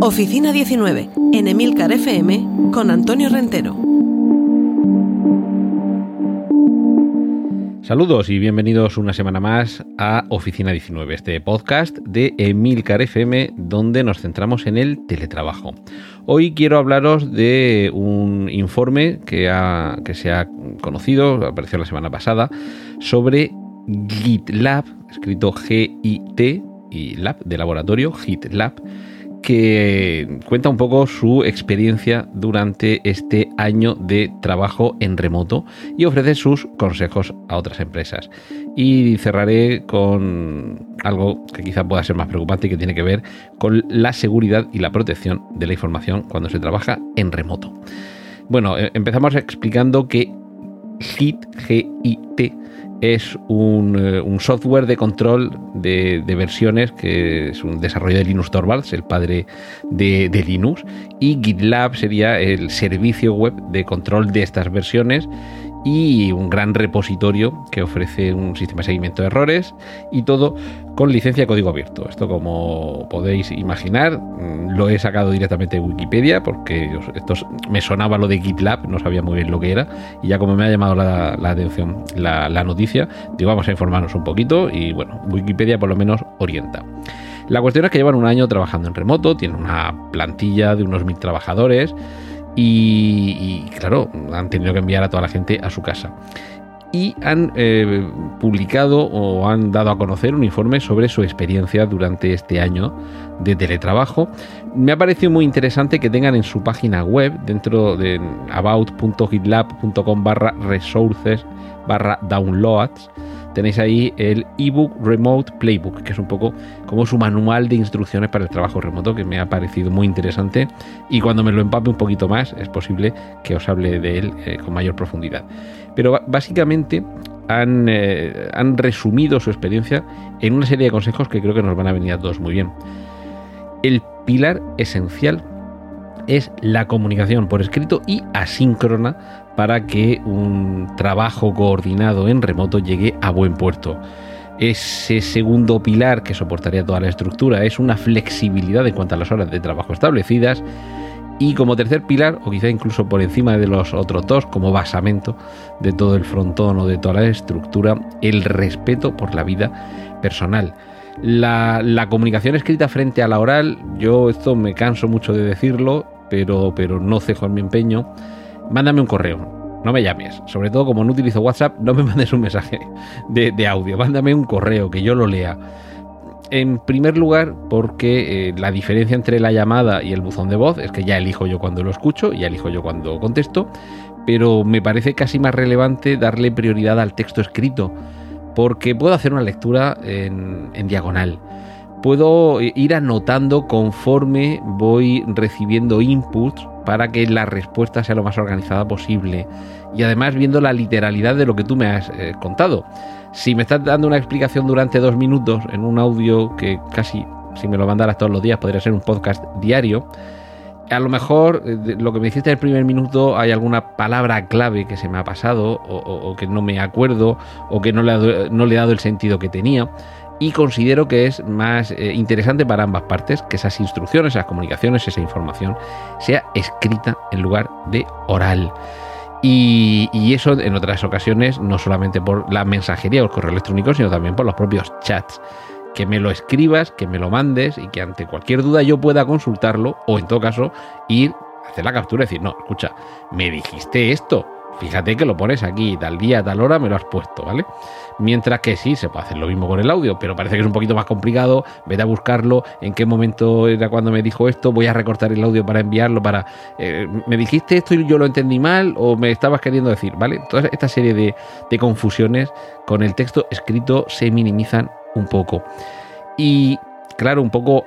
Oficina 19, en Emilcar FM, con Antonio Rentero. Saludos y bienvenidos una semana más a Oficina 19, este podcast de Emilcar FM donde nos centramos en el teletrabajo. Hoy quiero hablaros de un informe que, que se ha conocido, apareció la semana pasada, sobre GitLab, escrito G-I-T y Lab de laboratorio, GitLab que cuenta un poco su experiencia durante este año de trabajo en remoto y ofrece sus consejos a otras empresas. Y cerraré con algo que quizá pueda ser más preocupante y que tiene que ver con la seguridad y la protección de la información cuando se trabaja en remoto. Bueno, eh, empezamos explicando que HIT, G-I-T, es un, eh, software de control de, versiones que es un desarrollo de Linus Torvalds, el padre de, de, Linux, y GitLab sería el servicio web de control de estas versiones y un gran repositorio que ofrece un sistema de seguimiento de errores y todo con licencia de código abierto. Esto como podéis imaginar mm, lo he sacado directamente de Wikipedia porque esto me sonaba lo de GitLab, no sabía muy bien lo que era y ya como me ha llamado la, atención la, la, noticia, digo vamos a informarnos un poquito y bueno, Wikipedia por lo menos orienta. La cuestión es que llevan un año trabajando en remoto, tienen una plantilla de unos mil trabajadores y, claro, han tenido que enviar a toda la gente a su casa. Y han eh, publicado o han dado a conocer un informe sobre su experiencia durante este año de teletrabajo. Me ha parecido muy interesante que tengan en su página web, dentro de about.gitlab.com barra resources barra downloads, tenéis ahí el ebook Remote Playbook, que es un poco como su manual de instrucciones para el trabajo remoto, que me ha parecido muy interesante. Y cuando me lo empape un poquito más, es posible que os hable de él eh, con mayor profundidad. Pero básicamente han, eh, han resumido su experiencia en una serie de consejos que creo que nos van a venir a todos muy bien. El pilar esencial es la comunicación por escrito y asíncrona para que un trabajo coordinado en remoto llegue a buen puerto. Ese segundo pilar que soportaría toda la estructura es una flexibilidad en cuanto a las horas de trabajo establecidas. Y como tercer pilar, o quizá incluso por encima de los otros dos, como basamento de todo el frontón o de toda la estructura, el respeto por la vida personal. La, la, comunicación escrita frente a la oral, yo esto me canso mucho de decirlo, pero, pero no cejo en mi empeño mándame un correo. No me llames. Sobre todo como no utilizo WhatsApp, no me mandes un mensaje de, audio. Mándame un correo que yo lo lea. En primer lugar, porque eh, la diferencia entre la llamada y el buzón de voz es que ya elijo yo cuando lo escucho, ya elijo yo cuando contesto, pero me parece casi más relevante darle prioridad al texto escrito, porque puedo hacer una lectura en diagonal puedo ir anotando conforme voy recibiendo inputs para que la respuesta sea lo más organizada posible. Y además viendo la literalidad de lo que tú me has eh, contado. Si me estás dando una explicación durante dos minutos en un audio que casi, si me lo mandaras todos los días, podría ser un podcast diario. A lo mejor eh, lo que me dijiste en el primer minuto hay alguna palabra clave que se me ha pasado o, que no me acuerdo o que no le, no le he dado el sentido que tenía y considero que es más eh, interesante para ambas partes que esas instrucciones, esas comunicaciones, esa información sea escrita en lugar de oral. Y, eso en otras ocasiones, no solamente por la mensajería o el correo electrónico, sino también por los propios chats. que me lo escribas, que me lo mandes y que ante cualquier duda yo pueda consultarlo o en todo caso ir a hacer la captura y decir, no, escucha, me dijiste esto, fíjate que lo pones aquí, tal día, tal hora me lo has puesto, ¿vale? Mientras que sí, se puede hacer lo mismo con el audio, pero parece que es un poquito más complicado, vete a buscarlo, en qué momento era cuando me dijo esto, voy a recortar el audio para enviarlo, para... Eh, me dijiste esto y yo lo entendí mal o me estabas queriendo decir, ¿vale? Toda esta serie de, de confusiones con el texto escrito se minimizan un poco. Y claro, un poco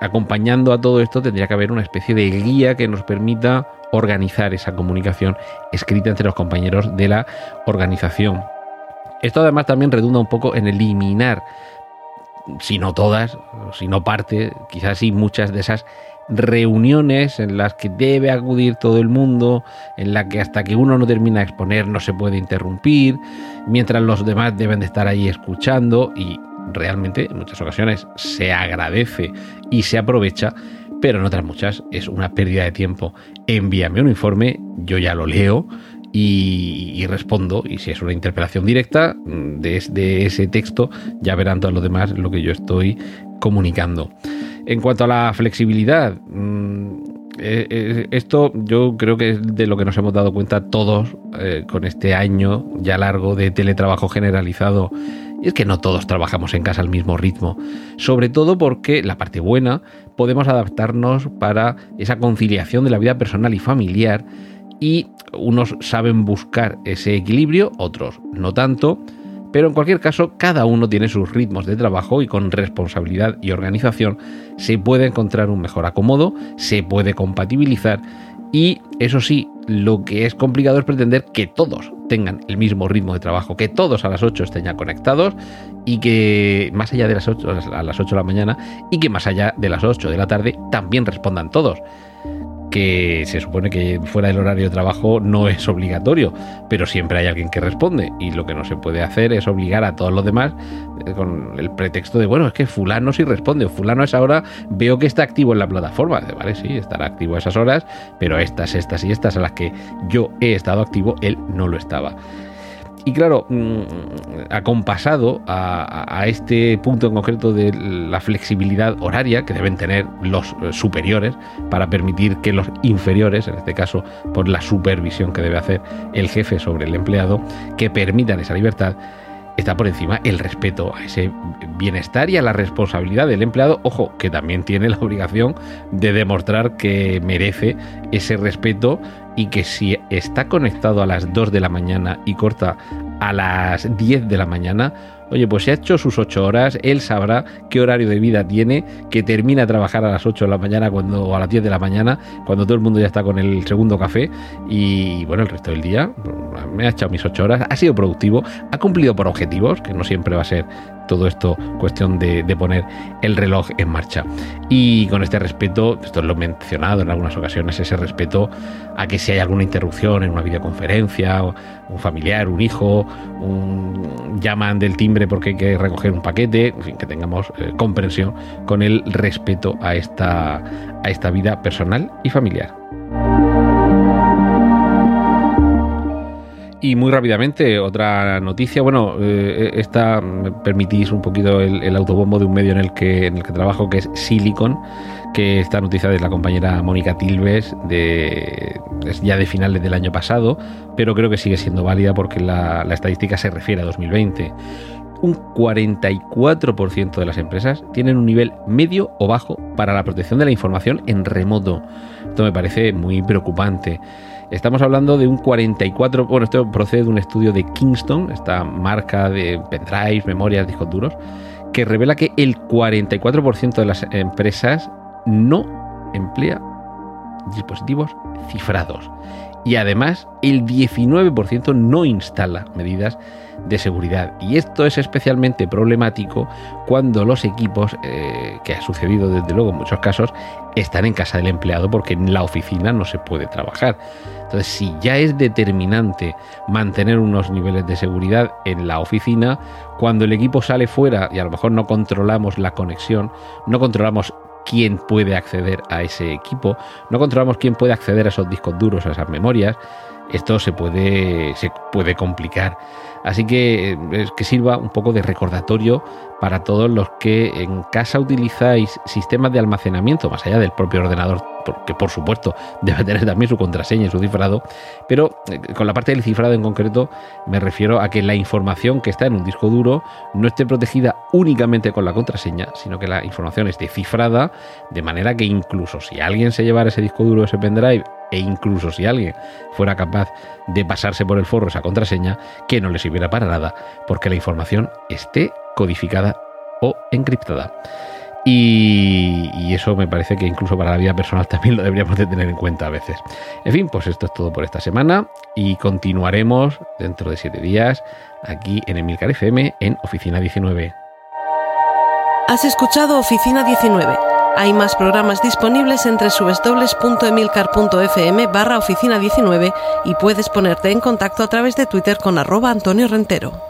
acompañando a todo esto tendría que haber una especie de guía que nos permita organizar esa comunicación escrita entre los compañeros de la organización. Esto además también redunda un poco en eliminar, si no todas, si no parte, quizás sí muchas de esas reuniones en las que debe acudir todo el mundo, en la que hasta que uno no termina de exponer no se puede interrumpir, mientras los demás deben de estar ahí escuchando y realmente en muchas ocasiones se agradece y se aprovecha, pero en otras muchas es una pérdida de tiempo. Envíame un informe, yo ya lo leo y, respondo. Y si es una interpelación directa de, de, ese texto, ya verán todos los demás lo que yo estoy comunicando. En cuanto a la flexibilidad, mm, eh, eh, esto yo creo que es de lo que nos hemos dado cuenta todos eh, con este año ya largo de teletrabajo generalizado. Y es que no todos trabajamos en casa al mismo ritmo, sobre todo porque la parte buena podemos adaptarnos para esa conciliación de la vida personal y familiar y unos saben buscar ese equilibrio, otros no tanto, pero en cualquier caso cada uno tiene sus ritmos de trabajo y con responsabilidad y organización se puede encontrar un mejor acomodo, se puede compatibilizar y eso sí, lo que es complicado es pretender que todos tengan el mismo ritmo de trabajo, que todos a las 8 estén ya conectados y que más allá de las 8 a las 8 de la mañana y que más allá de las 8 de la tarde también respondan todos que se supone que fuera del horario de trabajo no es obligatorio, pero siempre hay alguien que responde y lo que no se puede hacer es obligar a todos los demás eh, con el pretexto de, bueno, es que fulano sí responde, fulano a esa hora veo que está activo en la plataforma, vale, sí, estará activo a esas horas, pero estas, estas y estas a las que yo he estado activo, él no lo estaba. Y claro, mm, acompasado a, a, este punto en concreto de la flexibilidad horaria que deben tener los eh, superiores para permitir que los inferiores, en este caso por la supervisión que debe hacer el jefe sobre el empleado, que permitan esa libertad, está por encima el respeto a ese bienestar y a la responsabilidad del empleado, ojo, que también tiene la obligación de demostrar que merece ese respeto y que si está conectado a las 2 de la mañana y corta a las 10 de la mañana, Oye, pues si ha hecho sus 8 horas, él sabrá qué horario de vida tiene, que termina a trabajar a las 8 de la mañana cuando, o a las 10 de la mañana, cuando todo el mundo ya está con el segundo café. Y bueno, el resto del día me ha echado mis 8 horas, ha sido productivo, ha cumplido por objetivos, que no siempre va a ser todo esto cuestión de, poner el reloj en marcha. Y con este respeto, esto lo he mencionado en algunas ocasiones, ese respeto a que si hay alguna interrupción en una videoconferencia, un familiar, un hijo, un, llaman del timbre porque hay que recoger un paquete, en fin, que tengamos eh, comprensión con el respeto a esta, a esta vida personal y familiar. Y muy rápidamente, otra noticia. Bueno, eh, esta me permitís un poquito el, autobombo de un medio en el que en el que trabajo, que es Silicon, que esta noticia de la compañera Mónica Tilves, de, es ya de finales del año pasado, pero creo que sigue siendo válida porque la, la estadística se refiere a 2020. Un 44% de las empresas tienen un nivel medio o bajo para la protección de la información en remoto. Esto me parece muy preocupante. Estamos hablando de un 44, bueno, esto procede de un estudio de Kingston, esta marca de pendrives, memorias, discos duros, que revela que el 44% de las empresas no emplea dispositivos cifrados. Y además el 19% no instala medidas de seguridad. Y esto es especialmente problemático cuando los equipos, eh, que ha sucedido desde luego en muchos casos, están en casa del empleado porque en la oficina no se puede trabajar. Entonces, si ya es determinante mantener unos niveles de seguridad en la oficina, cuando el equipo sale fuera y a lo mejor no controlamos la conexión, no controlamos quién puede acceder a ese equipo, no controlamos quién puede acceder a esos discos duros, a esas memorias, esto se puede, se puede complicar. Así que eh, que sirva un poco de recordatorio para todos los que en casa utilizáis sistemas de almacenamiento, más allá del propio ordenador, que por supuesto debe tener también su contraseña y su cifrado, pero eh, con la parte del cifrado en concreto me refiero a que la información que está en un disco duro no esté protegida únicamente con la contraseña, sino que la información esté cifrada, de manera que incluso si alguien se llevara ese disco duro, ese pendrive, e incluso si alguien fuera capaz de pasarse por el forro esa contraseña, que no le sirviera para nada, porque la información esté codificada o encriptada. Y, eso me parece que incluso para la vida personal también lo deberíamos de tener en cuenta a veces. En fin, pues esto es todo por esta semana y continuaremos dentro de siete días aquí en Emilcar FM en Oficina 19. Has escuchado Oficina 19. Hay más programas disponibles entre www.emilcar.fm barra oficina 19 y puedes ponerte en contacto a través de Twitter con arroba Antonio Rentero.